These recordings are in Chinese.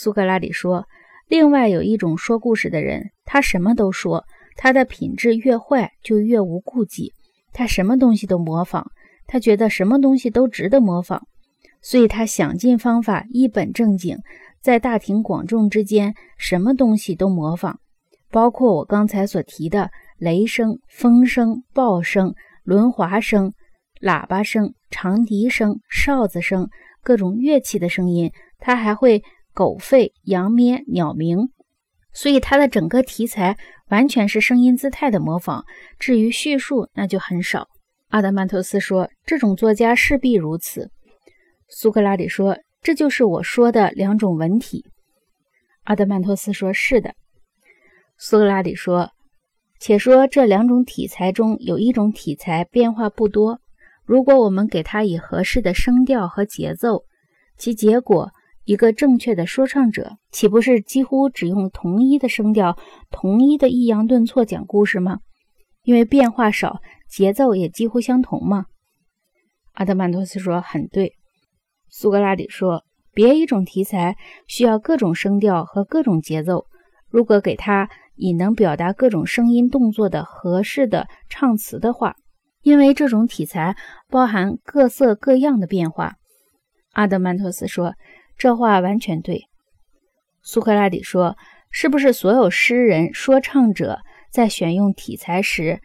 苏格拉底说：“另外有一种说故事的人，他什么都说，他的品质越坏就越无顾忌，他什么东西都模仿，他觉得什么东西都值得模仿，所以他想尽方法一本正经，在大庭广众之间什么东西都模仿，包括我刚才所提的雷声、风声、爆声、轮滑声、喇叭声、长笛声、哨子声，各种乐器的声音，他还会。”狗吠、羊咩、鸟鸣，所以他的整个题材完全是声音姿态的模仿。至于叙述，那就很少。阿德曼托斯说：“这种作家势必如此。”苏格拉底说：“这就是我说的两种文体。”阿德曼托斯说：“是的。”苏格拉底说：“且说这两种题材中有一种题材变化不多，如果我们给它以合适的声调和节奏，其结果。”一个正确的说唱者，岂不是几乎只用同一的声调、同一的抑扬顿挫讲故事吗？因为变化少，节奏也几乎相同吗。阿德曼托斯说：“很对。”苏格拉底说：“别一种题材需要各种声调和各种节奏，如果给他以能表达各种声音动作的合适的唱词的话，因为这种题材包含各色各样的变化。”阿德曼托斯说。这话完全对，苏格拉底说：“是不是所有诗人、说唱者在选用题材时，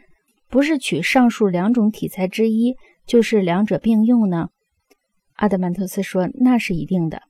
不是取上述两种题材之一，就是两者并用呢？”阿德曼托斯说：“那是一定的。”